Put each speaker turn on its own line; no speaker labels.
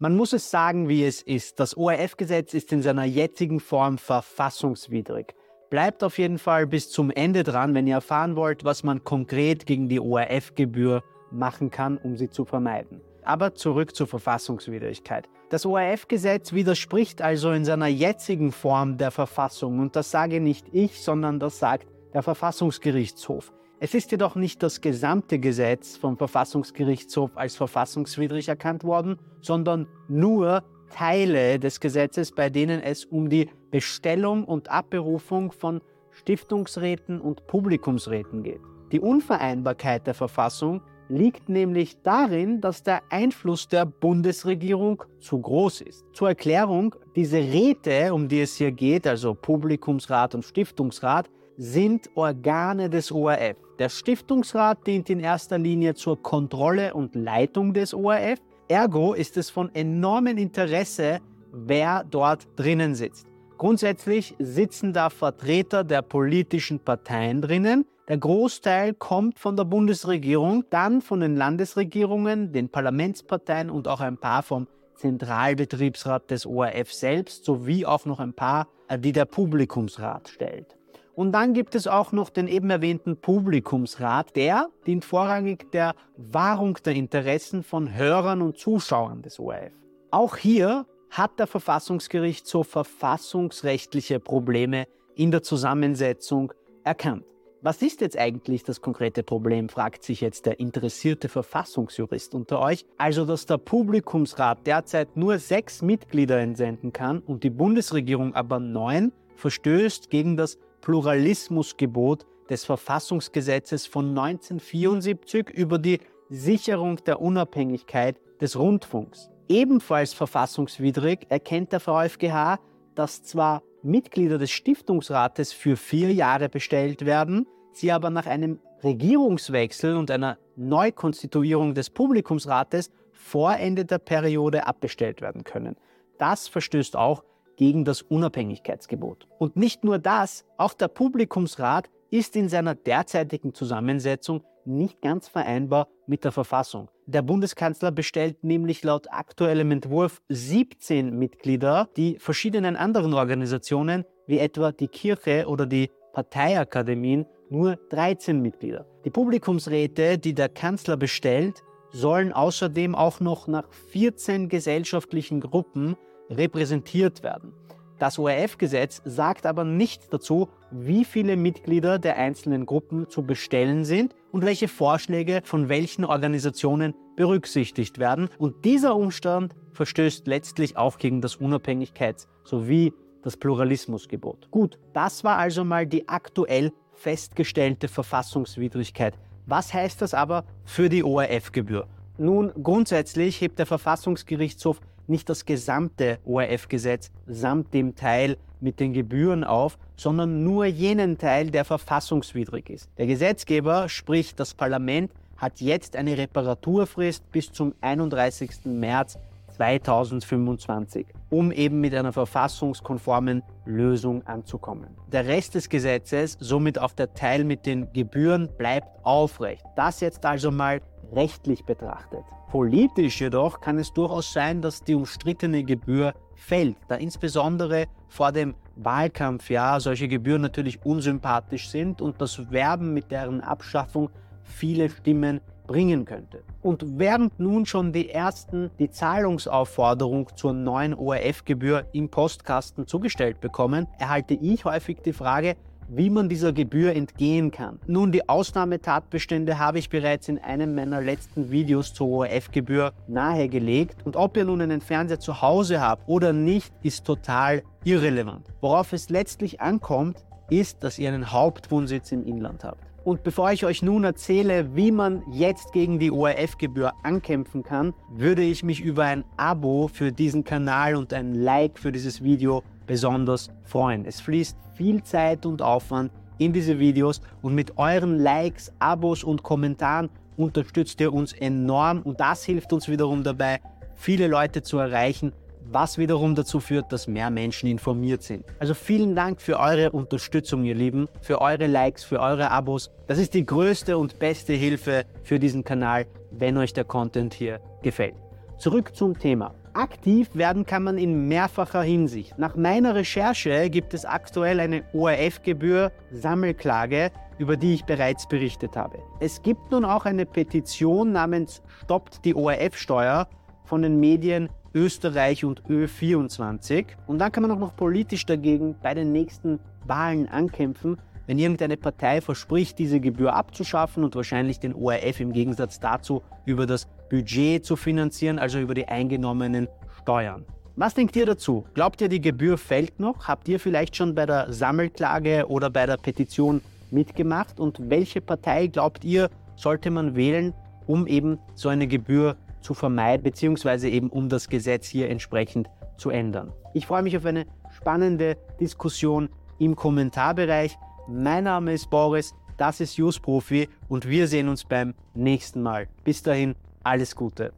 Man muss es sagen, wie es ist. Das ORF-Gesetz ist in seiner jetzigen Form verfassungswidrig. Bleibt auf jeden Fall bis zum Ende dran, wenn ihr erfahren wollt, was man konkret gegen die ORF-Gebühr machen kann, um sie zu vermeiden. Aber zurück zur Verfassungswidrigkeit. Das ORF-Gesetz widerspricht also in seiner jetzigen Form der Verfassung und das sage nicht ich, sondern das sagt der Verfassungsgerichtshof. Es ist jedoch nicht das gesamte Gesetz vom Verfassungsgerichtshof als verfassungswidrig erkannt worden, sondern nur Teile des Gesetzes, bei denen es um die Bestellung und Abberufung von Stiftungsräten und Publikumsräten geht. Die Unvereinbarkeit der Verfassung liegt nämlich darin, dass der Einfluss der Bundesregierung zu groß ist. Zur Erklärung, diese Räte, um die es hier geht, also Publikumsrat und Stiftungsrat, sind Organe des ORF. Der Stiftungsrat dient in erster Linie zur Kontrolle und Leitung des ORF. Ergo ist es von enormem Interesse, wer dort drinnen sitzt. Grundsätzlich sitzen da Vertreter der politischen Parteien drinnen. Der Großteil kommt von der Bundesregierung, dann von den Landesregierungen, den Parlamentsparteien und auch ein paar vom Zentralbetriebsrat des ORF selbst, sowie auch noch ein paar, die der Publikumsrat stellt. Und dann gibt es auch noch den eben erwähnten Publikumsrat. Der dient vorrangig der Wahrung der Interessen von Hörern und Zuschauern des ORF. Auch hier hat der Verfassungsgerichtshof verfassungsrechtliche Probleme in der Zusammensetzung erkannt. Was ist jetzt eigentlich das konkrete Problem, fragt sich jetzt der interessierte Verfassungsjurist unter euch. Also, dass der Publikumsrat derzeit nur sechs Mitglieder entsenden kann und die Bundesregierung aber neun, verstößt gegen das Pluralismusgebot des Verfassungsgesetzes von 1974 über die Sicherung der Unabhängigkeit des Rundfunks. Ebenfalls verfassungswidrig erkennt der VfGH, dass zwar Mitglieder des Stiftungsrates für vier Jahre bestellt werden, sie aber nach einem Regierungswechsel und einer Neukonstituierung des Publikumsrates vor Ende der Periode abbestellt werden können. Das verstößt auch gegen das Unabhängigkeitsgebot. Und nicht nur das, auch der Publikumsrat ist in seiner derzeitigen Zusammensetzung nicht ganz vereinbar mit der Verfassung. Der Bundeskanzler bestellt nämlich laut aktuellem Entwurf 17 Mitglieder, die verschiedenen anderen Organisationen wie etwa die Kirche oder die Parteiakademien nur 13 Mitglieder. Die Publikumsräte, die der Kanzler bestellt, sollen außerdem auch noch nach 14 gesellschaftlichen Gruppen repräsentiert werden. Das ORF-Gesetz sagt aber nicht dazu, wie viele Mitglieder der einzelnen Gruppen zu bestellen sind und welche Vorschläge von welchen Organisationen berücksichtigt werden. Und dieser Umstand verstößt letztlich auch gegen das Unabhängigkeits- sowie das Pluralismusgebot. Gut, das war also mal die aktuell festgestellte Verfassungswidrigkeit. Was heißt das aber für die ORF-Gebühr? Nun, grundsätzlich hebt der Verfassungsgerichtshof nicht das gesamte ORF-Gesetz samt dem Teil mit den Gebühren auf, sondern nur jenen Teil, der verfassungswidrig ist. Der Gesetzgeber, sprich das Parlament, hat jetzt eine Reparaturfrist bis zum 31. März 2025, um eben mit einer verfassungskonformen Lösung anzukommen. Der Rest des Gesetzes, somit auch der Teil mit den Gebühren, bleibt aufrecht. Das jetzt also mal rechtlich betrachtet. Politisch jedoch kann es durchaus sein, dass die umstrittene Gebühr fällt, da insbesondere vor dem Wahlkampfjahr solche Gebühren natürlich unsympathisch sind und das Werben mit deren Abschaffung viele Stimmen bringen könnte. Und während nun schon die ersten die Zahlungsaufforderung zur neuen ORF-Gebühr im Postkasten zugestellt bekommen, erhalte ich häufig die Frage, wie man dieser Gebühr entgehen kann. Nun, die Ausnahmetatbestände habe ich bereits in einem meiner letzten Videos zur ORF-Gebühr nahegelegt und ob ihr nun einen Fernseher zu Hause habt oder nicht, ist total irrelevant. Worauf es letztlich ankommt, ist, dass ihr einen Hauptwohnsitz im Inland habt. Und bevor ich euch nun erzähle, wie man jetzt gegen die ORF-Gebühr ankämpfen kann, würde ich mich über ein Abo für diesen Kanal und ein Like für dieses Video besonders freuen. Es fließt viel Zeit und Aufwand in diese Videos und mit euren Likes, Abos und Kommentaren unterstützt ihr uns enorm und das hilft uns wiederum dabei, viele Leute zu erreichen, was wiederum dazu führt, dass mehr Menschen informiert sind. Also vielen Dank für eure Unterstützung, ihr Lieben, für eure Likes, für eure Abos. Das ist die größte und beste Hilfe für diesen Kanal, wenn euch der Content hier gefällt. Zurück zum Thema. Aktiv werden kann man in mehrfacher Hinsicht. Nach meiner Recherche gibt es aktuell eine ORF-Gebühr Sammelklage, über die ich bereits berichtet habe. Es gibt nun auch eine Petition namens Stoppt die ORF-Steuer von den Medien Österreich und Ö24. Und dann kann man auch noch politisch dagegen bei den nächsten Wahlen ankämpfen, wenn irgendeine Partei verspricht, diese Gebühr abzuschaffen und wahrscheinlich den ORF im Gegensatz dazu über das Budget zu finanzieren, also über die eingenommenen Steuern. Was denkt ihr dazu? Glaubt ihr, die Gebühr fällt noch? Habt ihr vielleicht schon bei der Sammelklage oder bei der Petition mitgemacht? Und welche Partei glaubt ihr, sollte man wählen, um eben so eine Gebühr zu vermeiden, beziehungsweise eben um das Gesetz hier entsprechend zu ändern? Ich freue mich auf eine spannende Diskussion im Kommentarbereich. Mein Name ist Boris, das ist Just Profi und wir sehen uns beim nächsten Mal. Bis dahin, alles Gute.